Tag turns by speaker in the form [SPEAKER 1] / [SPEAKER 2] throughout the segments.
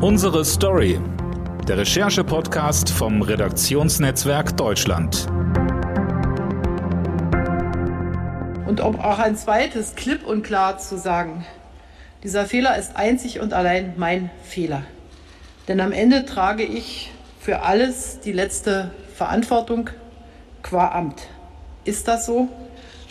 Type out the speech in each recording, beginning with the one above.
[SPEAKER 1] Unsere Story. Der Recherche-Podcast vom Redaktionsnetzwerk Deutschland.
[SPEAKER 2] Und um auch ein zweites klipp und klar zu sagen, dieser Fehler ist einzig und allein mein Fehler. Denn am Ende trage ich für alles die letzte Verantwortung qua Amt. Ist das so?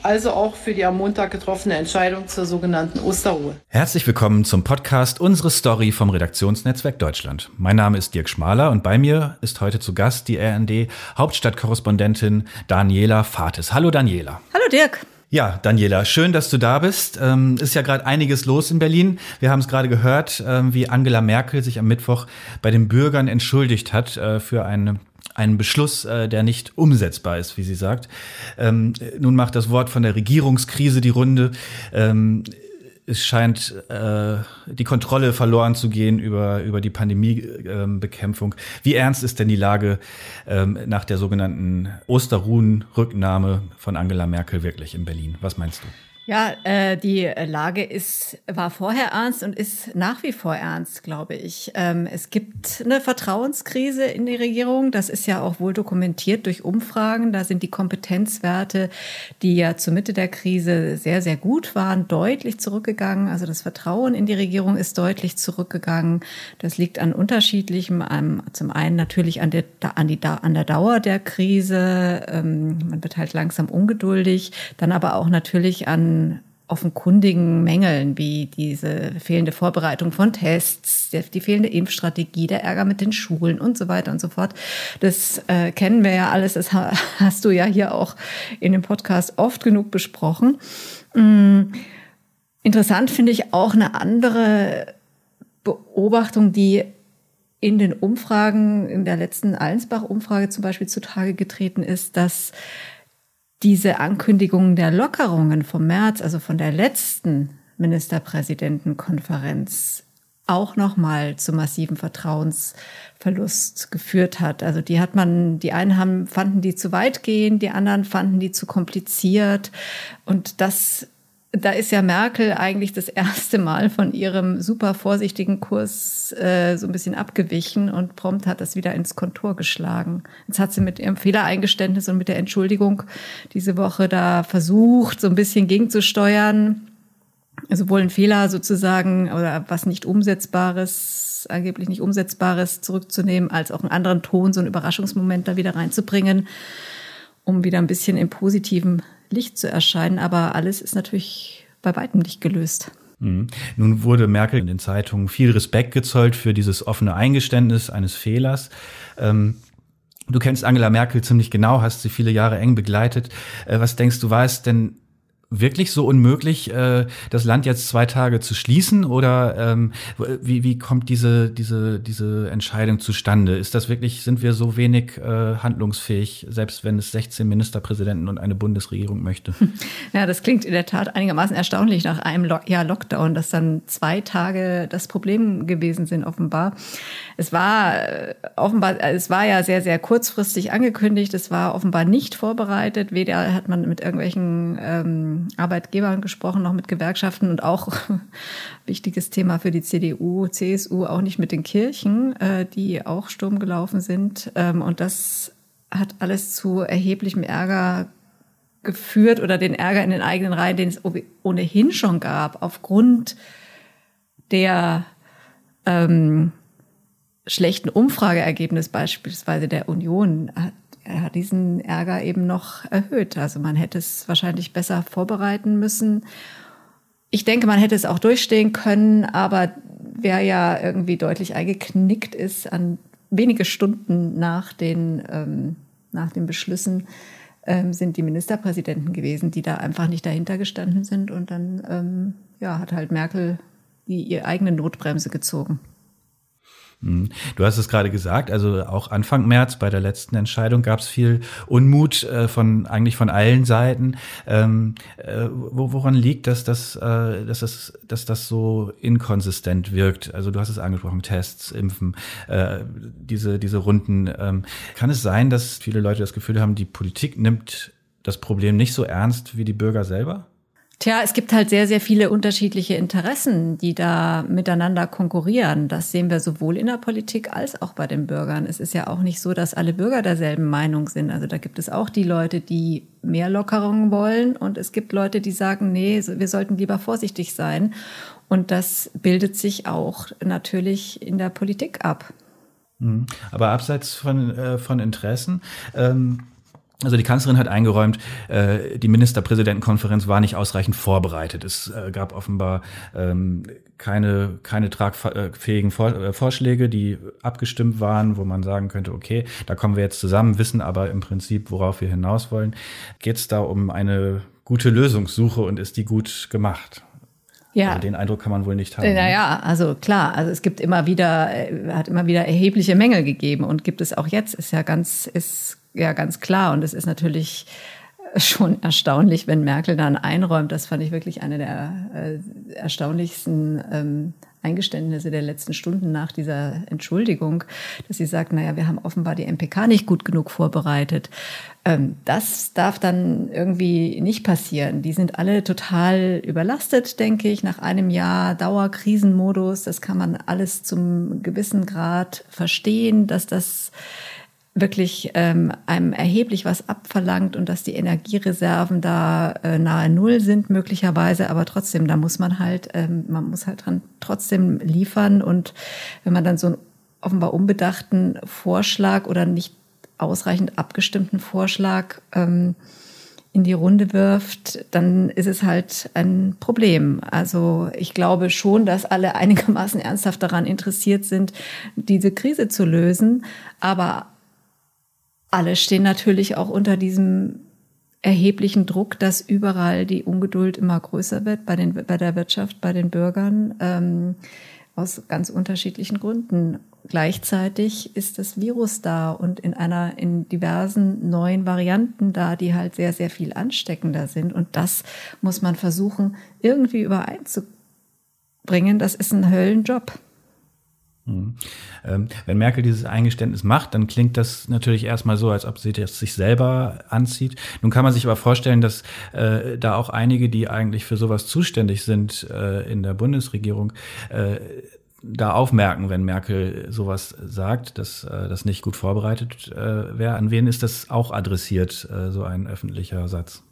[SPEAKER 2] Also auch für die am Montag getroffene Entscheidung zur sogenannten Osterruhe.
[SPEAKER 3] Herzlich willkommen zum Podcast Unsere Story vom Redaktionsnetzwerk Deutschland. Mein Name ist Dirk Schmaler und bei mir ist heute zu Gast die RND Hauptstadtkorrespondentin Daniela Fates. Hallo Daniela.
[SPEAKER 4] Hallo Dirk.
[SPEAKER 3] Ja, Daniela, schön, dass du da bist. Ähm, ist ja gerade einiges los in Berlin. Wir haben es gerade gehört, ähm, wie Angela Merkel sich am Mittwoch bei den Bürgern entschuldigt hat äh, für eine einen Beschluss, äh, der nicht umsetzbar ist, wie sie sagt. Ähm, nun macht das Wort von der Regierungskrise die Runde. Ähm, es scheint äh, die Kontrolle verloren zu gehen über, über die Pandemiebekämpfung. Ähm, Wie ernst ist denn die Lage ähm, nach der sogenannten Osterruhen-Rücknahme von Angela Merkel wirklich in Berlin? Was meinst du?
[SPEAKER 4] Ja, äh, die Lage ist, war vorher ernst und ist nach wie vor ernst, glaube ich. Ähm, es gibt eine Vertrauenskrise in die Regierung. Das ist ja auch wohl dokumentiert durch Umfragen. Da sind die Kompetenzwerte, die ja zur Mitte der Krise sehr, sehr gut waren, deutlich zurückgegangen. Also das Vertrauen in die Regierung ist deutlich zurückgegangen. Das liegt an unterschiedlichem. Zum einen natürlich an der, an die, an der Dauer der Krise. Ähm, man wird halt langsam ungeduldig. Dann aber auch natürlich an offenkundigen Mängeln wie diese fehlende Vorbereitung von Tests, die fehlende Impfstrategie, der Ärger mit den Schulen und so weiter und so fort. Das äh, kennen wir ja alles, das hast du ja hier auch in dem Podcast oft genug besprochen. Mhm. Interessant finde ich auch eine andere Beobachtung, die in den Umfragen, in der letzten Allensbach-Umfrage zum Beispiel zutage getreten ist, dass diese Ankündigungen der Lockerungen vom März, also von der letzten Ministerpräsidentenkonferenz, auch nochmal zu massiven Vertrauensverlust geführt hat. Also die hat man, die einen haben, fanden die zu weit gehen, die anderen fanden die zu kompliziert. Und das da ist ja Merkel eigentlich das erste Mal von ihrem super vorsichtigen Kurs äh, so ein bisschen abgewichen und prompt hat das wieder ins Kontor geschlagen. Jetzt hat sie mit ihrem Fehlereingeständnis und mit der Entschuldigung diese Woche da versucht, so ein bisschen gegenzusteuern. Sowohl ein Fehler sozusagen oder was nicht umsetzbares, angeblich nicht umsetzbares zurückzunehmen, als auch einen anderen Ton, so einen Überraschungsmoment da wieder reinzubringen, um wieder ein bisschen im positiven Licht zu erscheinen. Aber alles ist natürlich bei weitem nicht gelöst.
[SPEAKER 3] Mhm. Nun wurde Merkel in den Zeitungen viel Respekt gezollt für dieses offene Eingeständnis eines Fehlers. Ähm, du kennst Angela Merkel ziemlich genau, hast sie viele Jahre eng begleitet. Äh, was denkst du, war es denn wirklich so unmöglich, äh, das Land jetzt zwei Tage zu schließen? Oder ähm, wie, wie kommt diese, diese, diese Entscheidung zustande? Ist das wirklich, sind wir so wenig äh, handlungsfähig, selbst wenn es 16 Ministerpräsidenten und eine Bundesregierung möchte?
[SPEAKER 4] Ja, das klingt in der Tat einigermaßen erstaunlich nach einem Lo Jahr Lockdown, dass dann zwei Tage das Problem gewesen sind, offenbar. Es war äh, offenbar, es war ja sehr, sehr kurzfristig angekündigt. Es war offenbar nicht vorbereitet. Weder hat man mit irgendwelchen ähm, Arbeitgebern gesprochen, noch mit Gewerkschaften und auch wichtiges Thema für die CDU, CSU, auch nicht mit den Kirchen, äh, die auch Sturm gelaufen sind. Ähm, und das hat alles zu erheblichem Ärger geführt oder den Ärger in den eigenen Reihen, den es ohnehin schon gab, aufgrund der ähm, schlechten Umfrageergebnis beispielsweise der Union er hat diesen Ärger eben noch erhöht. Also man hätte es wahrscheinlich besser vorbereiten müssen. Ich denke, man hätte es auch durchstehen können, aber wer ja irgendwie deutlich eingeknickt ist an wenige Stunden nach den, ähm, nach den Beschlüssen, ähm, sind die Ministerpräsidenten gewesen, die da einfach nicht dahinter gestanden sind. Und dann ähm, ja, hat halt Merkel die ihre eigene Notbremse gezogen.
[SPEAKER 3] Mhm. Du hast es gerade gesagt, also auch Anfang März bei der letzten Entscheidung gab es viel Unmut äh, von eigentlich von allen Seiten. Ähm, äh, woran liegt das, dass, äh, dass, das, dass das so inkonsistent wirkt? Also du hast es angesprochen, Tests, Impfen, äh, diese, diese Runden. Ähm, kann es sein, dass viele Leute das Gefühl haben, die Politik nimmt das Problem nicht so ernst wie die Bürger selber?
[SPEAKER 4] Tja, es gibt halt sehr, sehr viele unterschiedliche Interessen, die da miteinander konkurrieren. Das sehen wir sowohl in der Politik als auch bei den Bürgern. Es ist ja auch nicht so, dass alle Bürger derselben Meinung sind. Also da gibt es auch die Leute, die mehr Lockerungen wollen und es gibt Leute, die sagen, nee, wir sollten lieber vorsichtig sein. Und das bildet sich auch natürlich in der Politik ab.
[SPEAKER 3] Mhm. Aber abseits von, äh, von Interessen, ähm also die Kanzlerin hat eingeräumt, äh, die Ministerpräsidentenkonferenz war nicht ausreichend vorbereitet. Es äh, gab offenbar ähm, keine, keine tragfähigen Vor äh, Vorschläge, die abgestimmt waren, wo man sagen könnte, okay, da kommen wir jetzt zusammen, wissen aber im Prinzip, worauf wir hinaus wollen. Geht es da um eine gute Lösungssuche und ist die gut gemacht? Ja. Also den Eindruck kann man wohl nicht haben.
[SPEAKER 4] Ne? Naja, also klar, also es gibt immer wieder, äh, hat immer wieder erhebliche Mängel gegeben und gibt es auch jetzt, ist ja ganz, ist ja ganz klar. Und es ist natürlich schon erstaunlich, wenn Merkel dann einräumt. Das fand ich wirklich eine der äh, erstaunlichsten ähm, Eingeständnisse der letzten Stunden nach dieser Entschuldigung, dass sie sagt, naja, wir haben offenbar die MPK nicht gut genug vorbereitet. Ähm, das darf dann irgendwie nicht passieren. Die sind alle total überlastet, denke ich, nach einem Jahr Dauerkrisenmodus. Das kann man alles zum gewissen Grad verstehen, dass das wirklich ähm, einem erheblich was abverlangt und dass die Energiereserven da äh, nahe Null sind möglicherweise, aber trotzdem, da muss man halt, ähm, man muss halt dran trotzdem liefern. Und wenn man dann so einen offenbar unbedachten Vorschlag oder nicht ausreichend abgestimmten Vorschlag ähm, in die Runde wirft, dann ist es halt ein Problem. Also ich glaube schon, dass alle einigermaßen ernsthaft daran interessiert sind, diese Krise zu lösen, aber alle stehen natürlich auch unter diesem erheblichen Druck, dass überall die Ungeduld immer größer wird bei, den, bei der Wirtschaft, bei den Bürgern, ähm, aus ganz unterschiedlichen Gründen. Gleichzeitig ist das Virus da und in einer, in diversen neuen Varianten da, die halt sehr, sehr viel ansteckender sind. Und das muss man versuchen, irgendwie übereinzubringen. Das ist ein Höllenjob.
[SPEAKER 3] Mhm. Ähm, wenn Merkel dieses Eingeständnis macht, dann klingt das natürlich erstmal so, als ob sie das sich selber anzieht. Nun kann man sich aber vorstellen, dass äh, da auch einige, die eigentlich für sowas zuständig sind äh, in der Bundesregierung, äh, da aufmerken, wenn Merkel sowas sagt, dass äh, das nicht gut vorbereitet äh, wäre. An wen ist das auch adressiert, äh, so ein öffentlicher Satz?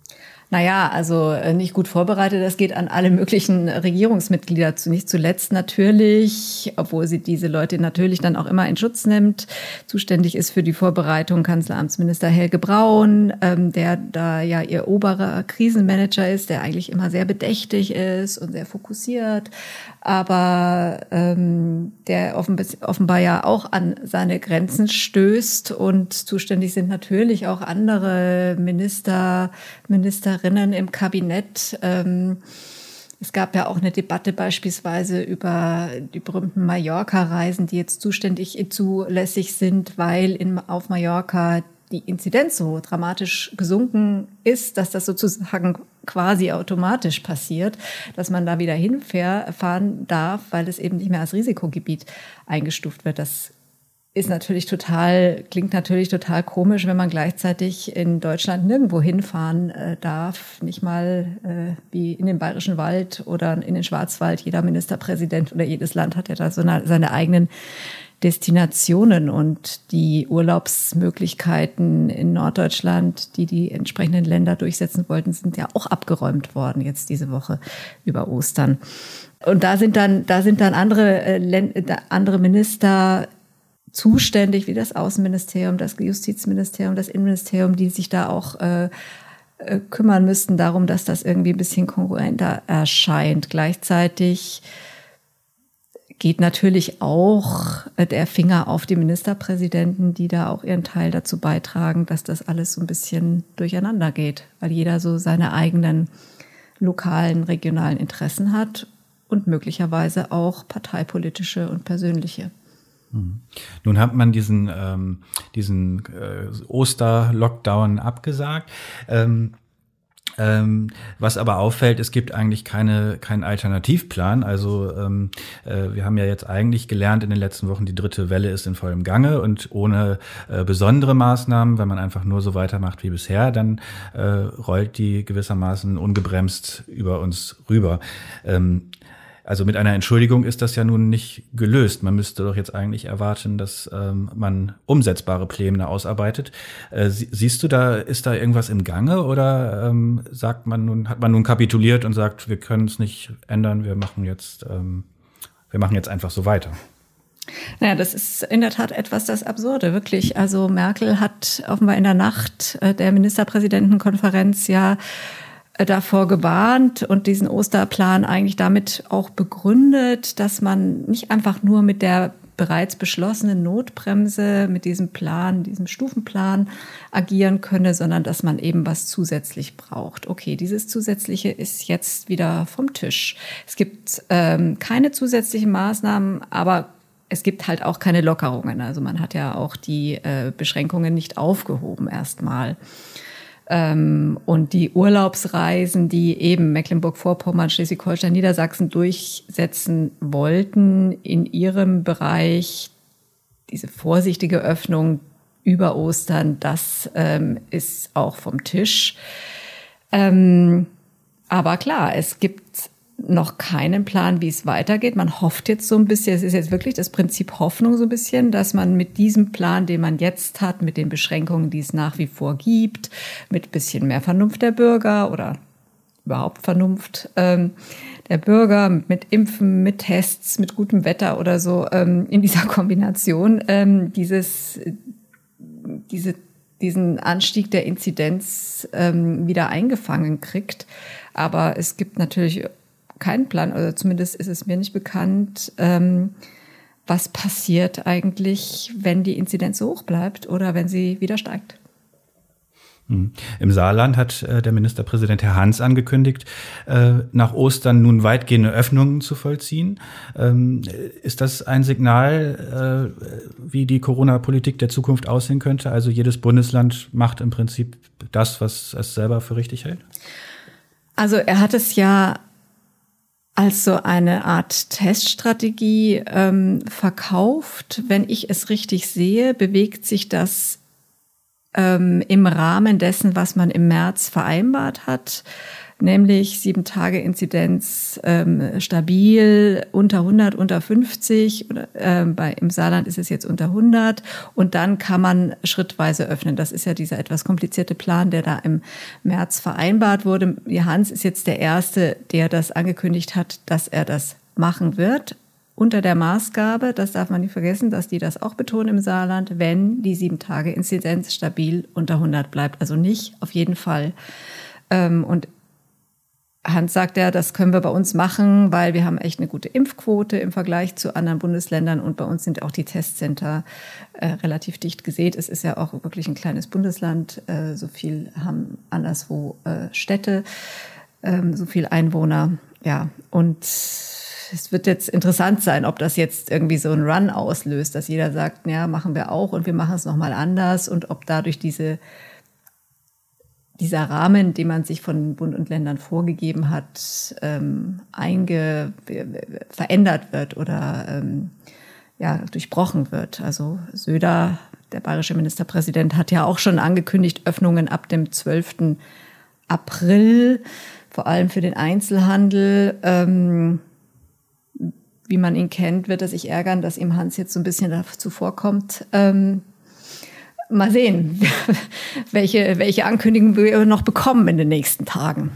[SPEAKER 4] Naja, also äh, nicht gut vorbereitet. Das geht an alle möglichen Regierungsmitglieder. Nicht zuletzt natürlich, obwohl sie diese Leute natürlich dann auch immer in Schutz nimmt. Zuständig ist für die Vorbereitung Kanzleramtsminister Helge Braun, ähm, der da ja ihr oberer Krisenmanager ist, der eigentlich immer sehr bedächtig ist und sehr fokussiert, aber ähm, der offenbar ja auch an seine Grenzen stößt. Und zuständig sind natürlich auch andere Minister, Ministerinnen Ministerinnen im Kabinett. Ähm, es gab ja auch eine Debatte beispielsweise über die berühmten Mallorca-Reisen, die jetzt zuständig zulässig sind, weil in, auf Mallorca die Inzidenz so dramatisch gesunken ist, dass das sozusagen quasi automatisch passiert, dass man da wieder hinfahren darf, weil es eben nicht mehr als Risikogebiet eingestuft wird. Das ist natürlich total, klingt natürlich total komisch, wenn man gleichzeitig in Deutschland nirgendwo hinfahren äh, darf, nicht mal äh, wie in den Bayerischen Wald oder in den Schwarzwald. Jeder Ministerpräsident oder jedes Land hat ja da so eine, seine eigenen Destinationen und die Urlaubsmöglichkeiten in Norddeutschland, die die entsprechenden Länder durchsetzen wollten, sind ja auch abgeräumt worden jetzt diese Woche über Ostern. Und da sind dann, da sind dann andere, äh, andere Minister zuständig wie das Außenministerium, das Justizministerium, das Innenministerium, die sich da auch äh, äh, kümmern müssten darum, dass das irgendwie ein bisschen kongruenter erscheint. Gleichzeitig geht natürlich auch äh, der Finger auf die Ministerpräsidenten, die da auch ihren Teil dazu beitragen, dass das alles so ein bisschen durcheinander geht, weil jeder so seine eigenen lokalen, regionalen Interessen hat und möglicherweise auch parteipolitische und persönliche.
[SPEAKER 3] Nun hat man diesen, ähm, diesen äh, Oster-Lockdown abgesagt. Ähm, Ähm, was aber auffällt, es gibt eigentlich keine, keinen Alternativplan. Also ähm, äh, wir haben ja jetzt eigentlich gelernt in den letzten Wochen, die dritte Welle ist in vollem Gange und ohne äh, besondere Maßnahmen, wenn man einfach nur so weitermacht wie bisher, dann äh, rollt die gewissermaßen ungebremst über uns rüber. Also mit einer Entschuldigung ist das ja nun nicht gelöst. Man müsste doch jetzt eigentlich erwarten, dass ähm, man umsetzbare Pläne ausarbeitet. Äh, siehst du da, ist da irgendwas im Gange oder ähm, sagt man nun, hat man nun kapituliert und sagt, wir können es nicht ändern, wir machen jetzt, ähm, wir machen jetzt einfach so weiter?
[SPEAKER 4] Naja, das ist in der Tat etwas das Absurde, wirklich. Also Merkel hat offenbar in der Nacht äh, der Ministerpräsidentenkonferenz ja davor gewarnt und diesen Osterplan eigentlich damit auch begründet, dass man nicht einfach nur mit der bereits beschlossenen Notbremse, mit diesem Plan, diesem Stufenplan agieren könne, sondern dass man eben was zusätzlich braucht. Okay, dieses Zusätzliche ist jetzt wieder vom Tisch. Es gibt ähm, keine zusätzlichen Maßnahmen, aber es gibt halt auch keine Lockerungen. Also man hat ja auch die äh, Beschränkungen nicht aufgehoben erstmal. Ähm, und die Urlaubsreisen, die eben Mecklenburg-Vorpommern, Schleswig-Holstein, Niedersachsen durchsetzen wollten, in ihrem Bereich diese vorsichtige Öffnung über Ostern, das ähm, ist auch vom Tisch. Ähm, aber klar, es gibt noch keinen Plan, wie es weitergeht. Man hofft jetzt so ein bisschen, es ist jetzt wirklich das Prinzip Hoffnung so ein bisschen, dass man mit diesem Plan, den man jetzt hat, mit den Beschränkungen, die es nach wie vor gibt, mit bisschen mehr Vernunft der Bürger oder überhaupt Vernunft ähm, der Bürger, mit Impfen, mit Tests, mit gutem Wetter oder so, ähm, in dieser Kombination ähm, dieses, diese, diesen Anstieg der Inzidenz ähm, wieder eingefangen kriegt. Aber es gibt natürlich keinen Plan, oder zumindest ist es mir nicht bekannt, ähm, was passiert eigentlich, wenn die Inzidenz so hoch bleibt oder wenn sie wieder steigt.
[SPEAKER 3] Mhm. Im Saarland hat äh, der Ministerpräsident Herr Hans angekündigt, äh, nach Ostern nun weitgehende Öffnungen zu vollziehen. Ähm, ist das ein Signal, äh, wie die Corona-Politik der Zukunft aussehen könnte? Also jedes Bundesland macht im Prinzip das, was es selber für richtig hält?
[SPEAKER 4] Also er hat es ja als so eine Art Teststrategie ähm, verkauft. Wenn ich es richtig sehe, bewegt sich das ähm, im Rahmen dessen, was man im März vereinbart hat nämlich sieben Tage Inzidenz ähm, stabil unter 100, unter 50. Oder, äh, bei, Im Saarland ist es jetzt unter 100 und dann kann man schrittweise öffnen. Das ist ja dieser etwas komplizierte Plan, der da im März vereinbart wurde. Hans ist jetzt der Erste, der das angekündigt hat, dass er das machen wird unter der Maßgabe, das darf man nicht vergessen, dass die das auch betonen im Saarland, wenn die sieben Tage Inzidenz stabil unter 100 bleibt. Also nicht auf jeden Fall. Ähm, und Hans sagt ja, das können wir bei uns machen, weil wir haben echt eine gute Impfquote im Vergleich zu anderen Bundesländern und bei uns sind auch die Testcenter äh, relativ dicht gesät. Es ist ja auch wirklich ein kleines Bundesland. Äh, so viel haben anderswo äh, Städte, ähm, so viel Einwohner. Ja, und es wird jetzt interessant sein, ob das jetzt irgendwie so ein Run auslöst, dass jeder sagt, ja, machen wir auch und wir machen es nochmal anders und ob dadurch diese dieser Rahmen, den man sich von Bund und Ländern vorgegeben hat, ähm, einge verändert wird oder ähm, ja, durchbrochen wird. Also Söder, der bayerische Ministerpräsident, hat ja auch schon angekündigt, Öffnungen ab dem 12. April, vor allem für den Einzelhandel. Ähm, wie man ihn kennt, wird er sich ärgern, dass ihm Hans jetzt so ein bisschen dazu vorkommt. Ähm, mal sehen, welche, welche Ankündigungen wir noch bekommen in den nächsten Tagen.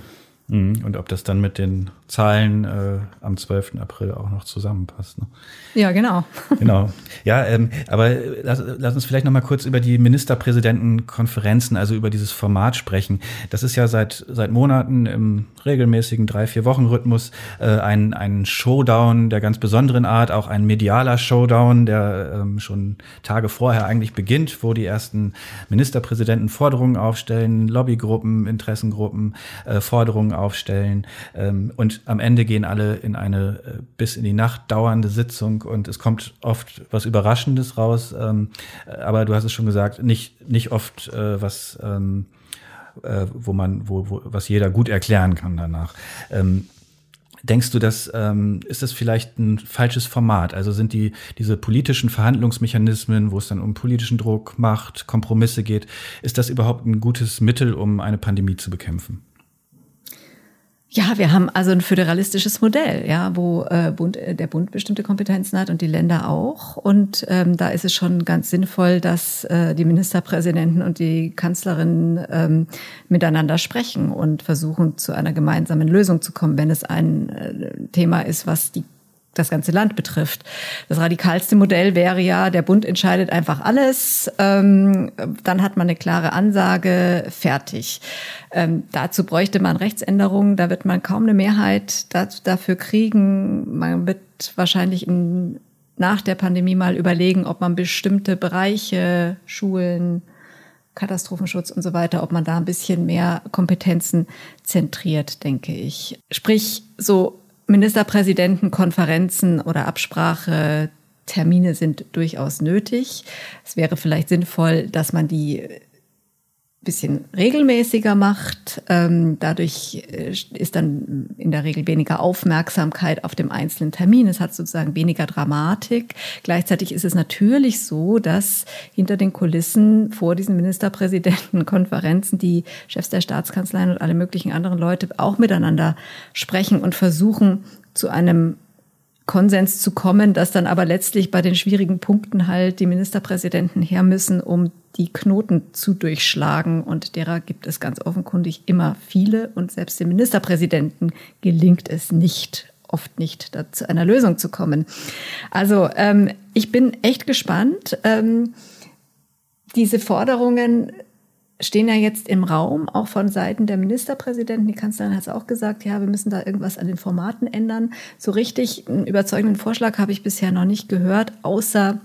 [SPEAKER 3] Mhm. Und ob das dann mit den Zahlen äh, am 12. April auch noch zusammenpasst. Ne?
[SPEAKER 4] Ja, genau.
[SPEAKER 3] Genau. Ja, ähm, aber lass, lass uns vielleicht noch mal kurz über die Ministerpräsidentenkonferenzen, also über dieses Format sprechen. Das ist ja seit seit Monaten im regelmäßigen drei vier Wochen Rhythmus äh, ein ein Showdown der ganz besonderen Art, auch ein medialer Showdown, der ähm, schon Tage vorher eigentlich beginnt, wo die ersten Ministerpräsidenten Forderungen aufstellen, Lobbygruppen, Interessengruppen äh, Forderungen aufstellen ähm, und am Ende gehen alle in eine äh, bis in die Nacht dauernde Sitzung und es kommt oft was Überraschendes raus. Ähm, aber du hast es schon gesagt, nicht, nicht oft äh, was, ähm, äh, wo man, wo, wo, was jeder gut erklären kann danach. Ähm, Denkst du, dass ähm, ist das vielleicht ein falsches Format? Also sind die diese politischen Verhandlungsmechanismen, wo es dann um politischen Druck, Macht, Kompromisse geht, ist das überhaupt ein gutes Mittel, um eine Pandemie zu bekämpfen?
[SPEAKER 4] Ja, wir haben also ein föderalistisches Modell, ja, wo äh, Bund, äh, der Bund bestimmte Kompetenzen hat und die Länder auch. Und ähm, da ist es schon ganz sinnvoll, dass äh, die Ministerpräsidenten und die Kanzlerin ähm, miteinander sprechen und versuchen, zu einer gemeinsamen Lösung zu kommen, wenn es ein äh, Thema ist, was die das ganze Land betrifft. Das radikalste Modell wäre ja, der Bund entscheidet einfach alles, ähm, dann hat man eine klare Ansage, fertig. Ähm, dazu bräuchte man Rechtsänderungen, da wird man kaum eine Mehrheit dafür kriegen. Man wird wahrscheinlich in, nach der Pandemie mal überlegen, ob man bestimmte Bereiche, Schulen, Katastrophenschutz und so weiter, ob man da ein bisschen mehr Kompetenzen zentriert, denke ich. Sprich, so Ministerpräsidentenkonferenzen oder Absprache Termine sind durchaus nötig. Es wäre vielleicht sinnvoll, dass man die bisschen regelmäßiger macht. Ähm, dadurch äh, ist dann in der Regel weniger Aufmerksamkeit auf dem einzelnen Termin. Es hat sozusagen weniger Dramatik. Gleichzeitig ist es natürlich so, dass hinter den Kulissen vor diesen Ministerpräsidentenkonferenzen die Chefs der Staatskanzleien und alle möglichen anderen Leute auch miteinander sprechen und versuchen, zu einem Konsens zu kommen, dass dann aber letztlich bei den schwierigen Punkten halt die Ministerpräsidenten her müssen, um die Knoten zu durchschlagen. Und derer gibt es ganz offenkundig immer viele. Und selbst dem Ministerpräsidenten gelingt es nicht, oft nicht, zu einer Lösung zu kommen. Also ähm, ich bin echt gespannt. Ähm, diese Forderungen stehen ja jetzt im Raum, auch von Seiten der Ministerpräsidenten. Die Kanzlerin hat es auch gesagt, ja, wir müssen da irgendwas an den Formaten ändern. So richtig einen überzeugenden Vorschlag habe ich bisher noch nicht gehört, außer,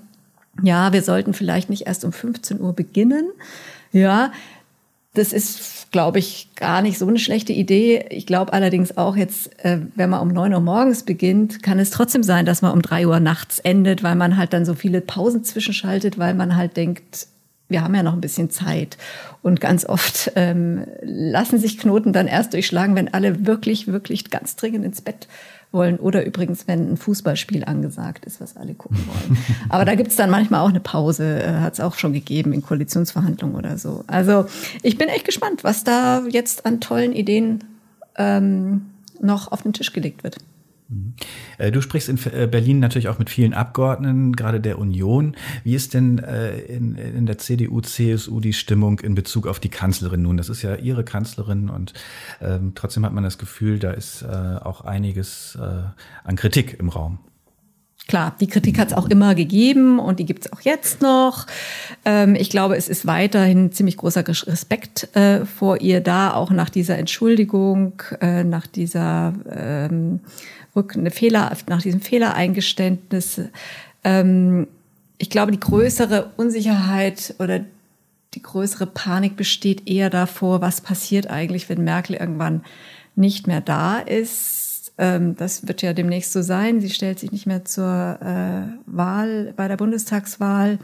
[SPEAKER 4] ja, wir sollten vielleicht nicht erst um 15 Uhr beginnen. Ja, das ist, glaube ich, gar nicht so eine schlechte Idee. Ich glaube allerdings auch jetzt, äh, wenn man um neun Uhr morgens beginnt, kann es trotzdem sein, dass man um drei Uhr nachts endet, weil man halt dann so viele Pausen zwischenschaltet, weil man halt denkt, wir haben ja noch ein bisschen Zeit. Und ganz oft ähm, lassen sich Knoten dann erst durchschlagen, wenn alle wirklich, wirklich ganz dringend ins Bett wollen. Oder übrigens, wenn ein Fußballspiel angesagt ist, was alle gucken wollen. Aber da gibt's dann manchmal auch eine Pause, äh, hat es auch schon gegeben in Koalitionsverhandlungen oder so. Also ich bin echt gespannt, was da jetzt an tollen Ideen ähm, noch auf den Tisch gelegt wird.
[SPEAKER 3] Mhm. Äh, du sprichst in äh, Berlin natürlich auch mit vielen Abgeordneten, gerade der Union. Wie ist denn äh, in, der CDU, CSU die Stimmung in Bezug auf die Kanzlerin nun? Das ist ja ihre Kanzlerin und ähm, trotzdem hat man das Gefühl, da ist auch einiges an Kritik im Raum.
[SPEAKER 4] Klar, die Kritik hat es auch immer gegeben und die gibt es auch jetzt noch. Ähm, ich glaube, es ist weiterhin ziemlich großer Respekt äh, vor ihr da, auch nach dieser Entschuldigung, äh, nach dieser ähm, eine Fehler, nach diesem Fehlereingeständnis. Ähm, ich glaube, die größere Unsicherheit oder die größere Panik besteht eher davor, was passiert eigentlich, wenn Merkel irgendwann nicht mehr da ist. Ähm, das wird ja demnächst so sein. Sie stellt sich nicht mehr zur äh, Wahl bei der Bundestagswahl.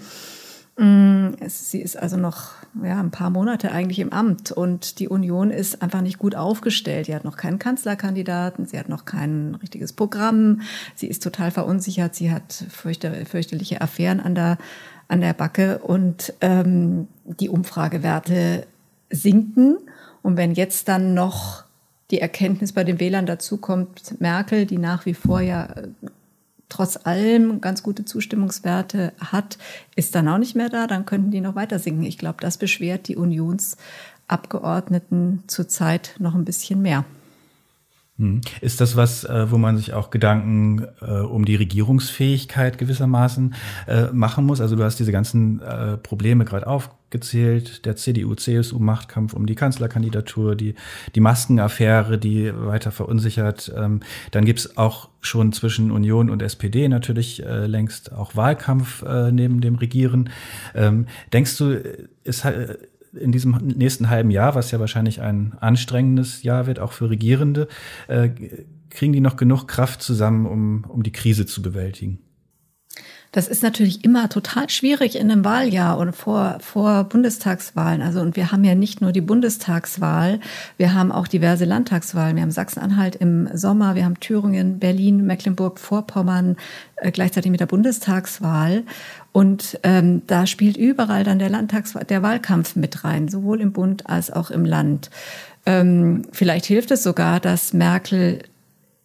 [SPEAKER 4] Mm, sie ist also noch ja, ein paar Monate eigentlich im Amt und die Union ist einfach nicht gut aufgestellt. Sie hat noch keinen Kanzlerkandidaten, sie hat noch kein richtiges Programm, sie ist total verunsichert, sie hat fürchter, fürchterliche Affären an der, an der Backe und ähm, die Umfragewerte sinken. Und wenn jetzt dann noch die Erkenntnis bei den Wählern dazu kommt, Merkel, die nach wie vor ja trotz allem ganz gute Zustimmungswerte hat, ist dann auch nicht mehr da, dann könnten die noch weiter sinken. Ich glaube, das beschwert die Unionsabgeordneten zurzeit noch ein bisschen mehr.
[SPEAKER 3] Hm. Ist das was, äh, wo man sich auch Gedanken äh, um die Regierungsfähigkeit gewissermaßen äh, machen muss? Also du hast diese ganzen Probleme gerade aufgezählt, der CDU-CSU-Machtkampf um die Kanzlerkandidatur, die, die Maskenaffäre, die weiter verunsichert. Ähm, dann gibt's auch schon zwischen Union und SPD natürlich längst auch Wahlkampf neben dem Regieren. Ähm, denkst du, ist in diesem nächsten halben Jahr, was ja wahrscheinlich ein anstrengendes Jahr wird, auch für Regierende, äh, kriegen die noch genug Kraft zusammen, um, um die Krise zu bewältigen?
[SPEAKER 4] Das ist natürlich immer total schwierig in einem Wahljahr und vor, vor Bundestagswahlen. Also, und wir haben ja nicht nur die Bundestagswahl, wir haben auch diverse Landtagswahlen. Wir haben Sachsen-Anhalt im Sommer, wir haben Thüringen, Berlin, Mecklenburg-Vorpommern, äh, gleichzeitig mit der Bundestagswahl. Und ähm, da spielt überall dann der Landtags der Wahlkampf mit rein, sowohl im Bund als auch im Land. Ähm, vielleicht hilft es sogar, dass Merkel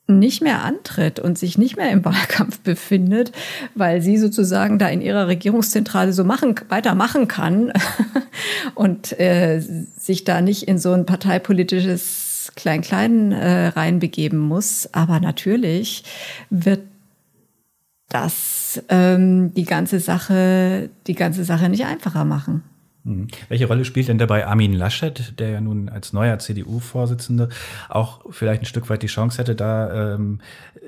[SPEAKER 4] nicht mehr antritt und sich nicht mehr im Wahlkampf befindet, weil sie sozusagen da in ihrer Regierungszentrale so machen, weitermachen kann und äh, sich da nicht in so ein parteipolitisches Klein-Klein äh, reinbegeben muss. Aber natürlich wird das ähm, die ganze Sache, die ganze Sache nicht einfacher machen.
[SPEAKER 3] Mhm. Welche Rolle spielt denn dabei Armin Laschet, der ja nun als neuer CDU-Vorsitzende auch vielleicht ein Stück weit die Chance hätte, da ähm,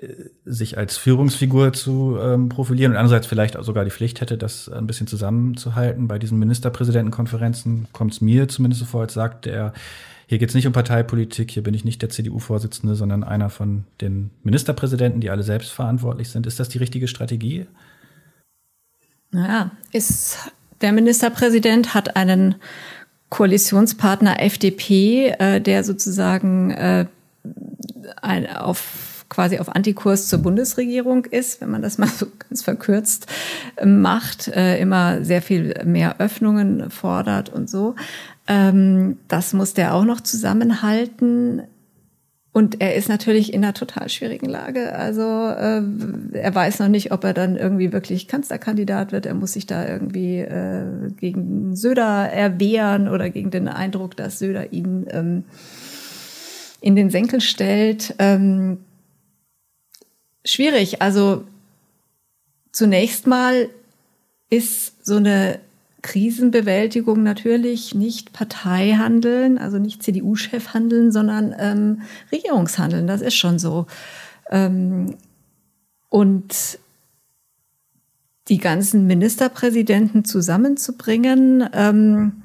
[SPEAKER 3] äh, sich als Führungsfigur zu ähm, profilieren und andererseits vielleicht auch sogar die Pflicht hätte, das ein bisschen zusammenzuhalten? Bei diesen Ministerpräsidentenkonferenzen kommt es mir zumindest so vor, als sagt er, hier geht es nicht um Parteipolitik, hier bin ich nicht der CDU-Vorsitzende, sondern einer von den Ministerpräsidenten, die alle selbst verantwortlich sind. Ist das die richtige Strategie?
[SPEAKER 4] Naja, ist der Ministerpräsident hat einen Koalitionspartner FDP, äh, der sozusagen äh, ein, auf quasi auf Antikurs zur Bundesregierung ist, wenn man das mal so ganz verkürzt äh, macht, äh, immer sehr viel mehr Öffnungen fordert und so. Ähm, das muss der auch noch zusammenhalten. Und er ist natürlich in einer total schwierigen Lage. Also äh, er weiß noch nicht, ob er dann irgendwie wirklich Kanzlerkandidat wird. Er muss sich da irgendwie äh, gegen Söder erwehren oder gegen den Eindruck, dass Söder ihn ähm, in den Senkel stellt. Ähm, schwierig. Also zunächst mal ist so eine Krisenbewältigung natürlich nicht Parteihandeln, also nicht CDU-Chef handeln, sondern ähm, Regierungshandeln. Das ist schon so. Ähm, und die ganzen Ministerpräsidenten zusammenzubringen, ähm,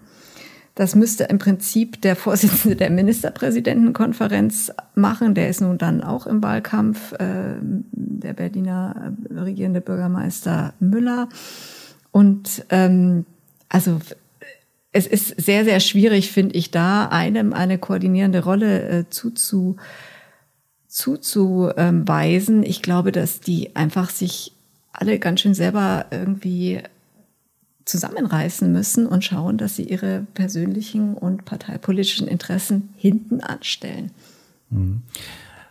[SPEAKER 4] das müsste im Prinzip der Vorsitzende der Ministerpräsidentenkonferenz machen. Der ist nun dann auch im Wahlkampf, äh, der Berliner regierende Bürgermeister Müller. Und ähm, also es ist sehr, sehr schwierig, finde ich, da einem eine koordinierende Rolle äh, zuzu, zuzuweisen. Ich glaube, dass die einfach sich alle ganz schön selber irgendwie zusammenreißen müssen und schauen, dass sie ihre persönlichen und parteipolitischen Interessen hinten anstellen.
[SPEAKER 3] Mhm.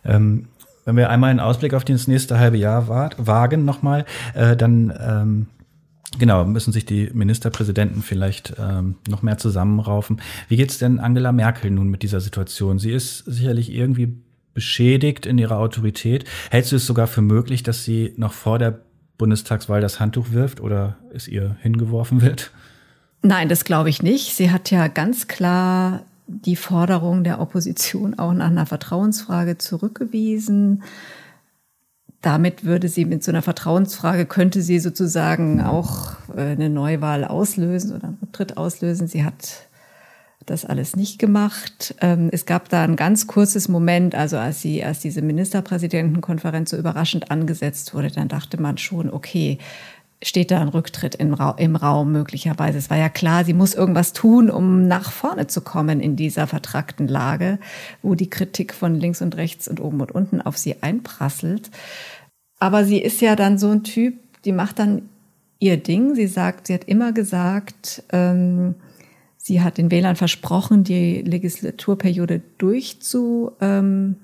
[SPEAKER 3] Ähm, wenn wir einmal einen Ausblick auf das nächste halbe Jahr wagen nochmal, äh, dann ähm, Genau, müssen sich die Ministerpräsidenten vielleicht ähm, noch mehr zusammenraufen. Wie geht's denn Angela Merkel nun mit dieser Situation? Sie ist sicherlich irgendwie beschädigt in ihrer Autorität. Hältst du es sogar für möglich, dass sie noch vor der Bundestagswahl das Handtuch wirft oder es ihr hingeworfen wird?
[SPEAKER 4] Nein, das glaube ich nicht. Sie hat ja ganz klar die Forderung der Opposition auch nach einer Vertrauensfrage zurückgewiesen damit würde sie mit so einer Vertrauensfrage, könnte sie sozusagen auch äh, eine Neuwahl auslösen oder einen Rücktritt auslösen. Sie hat das alles nicht gemacht. Ähm, es gab da ein ganz kurzes Moment, also als sie, als diese Ministerpräsidentenkonferenz so überraschend angesetzt wurde, dann dachte man schon, okay, steht da ein Rücktritt im, Ra im Raum möglicherweise. Es war ja klar, sie muss irgendwas tun, um nach vorne zu kommen in dieser vertrackten Lage, wo die Kritik von links und rechts und oben und unten auf sie einprasselt. Aber sie ist ja dann so ein Typ, die macht dann ihr Ding. Sie sagt, sie hat immer gesagt, ähm, sie hat den Wählern versprochen, die Legislaturperiode durchzu, ähm,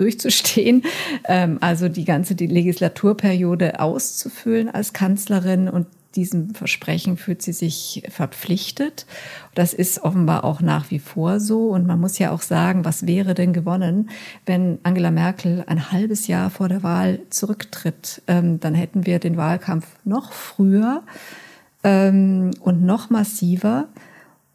[SPEAKER 4] durchzustehen, ähm, also die ganze die Legislaturperiode auszufüllen als Kanzlerin und diesem Versprechen fühlt sie sich verpflichtet. Das ist offenbar auch nach wie vor so. Und man muss ja auch sagen, was wäre denn gewonnen, wenn Angela Merkel ein halbes Jahr vor der Wahl zurücktritt? Ähm, dann hätten wir den Wahlkampf noch früher ähm, und noch massiver.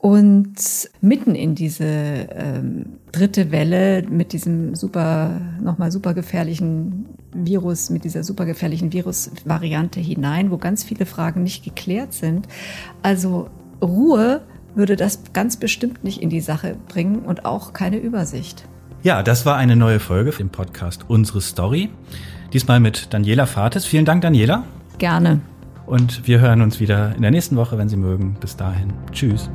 [SPEAKER 4] Und mitten in diese ähm, dritte Welle mit diesem super, nochmal super gefährlichen Virus, mit dieser super gefährlichen Virusvariante hinein, wo ganz viele Fragen nicht geklärt sind. Also Ruhe würde das ganz bestimmt nicht in die Sache bringen und auch keine Übersicht.
[SPEAKER 3] Ja, das war eine neue Folge im Podcast Unsere Story. Diesmal mit Daniela Fates. Vielen Dank, Daniela.
[SPEAKER 4] Gerne.
[SPEAKER 3] Und wir hören uns wieder in der nächsten Woche, wenn Sie mögen. Bis dahin. Tschüss.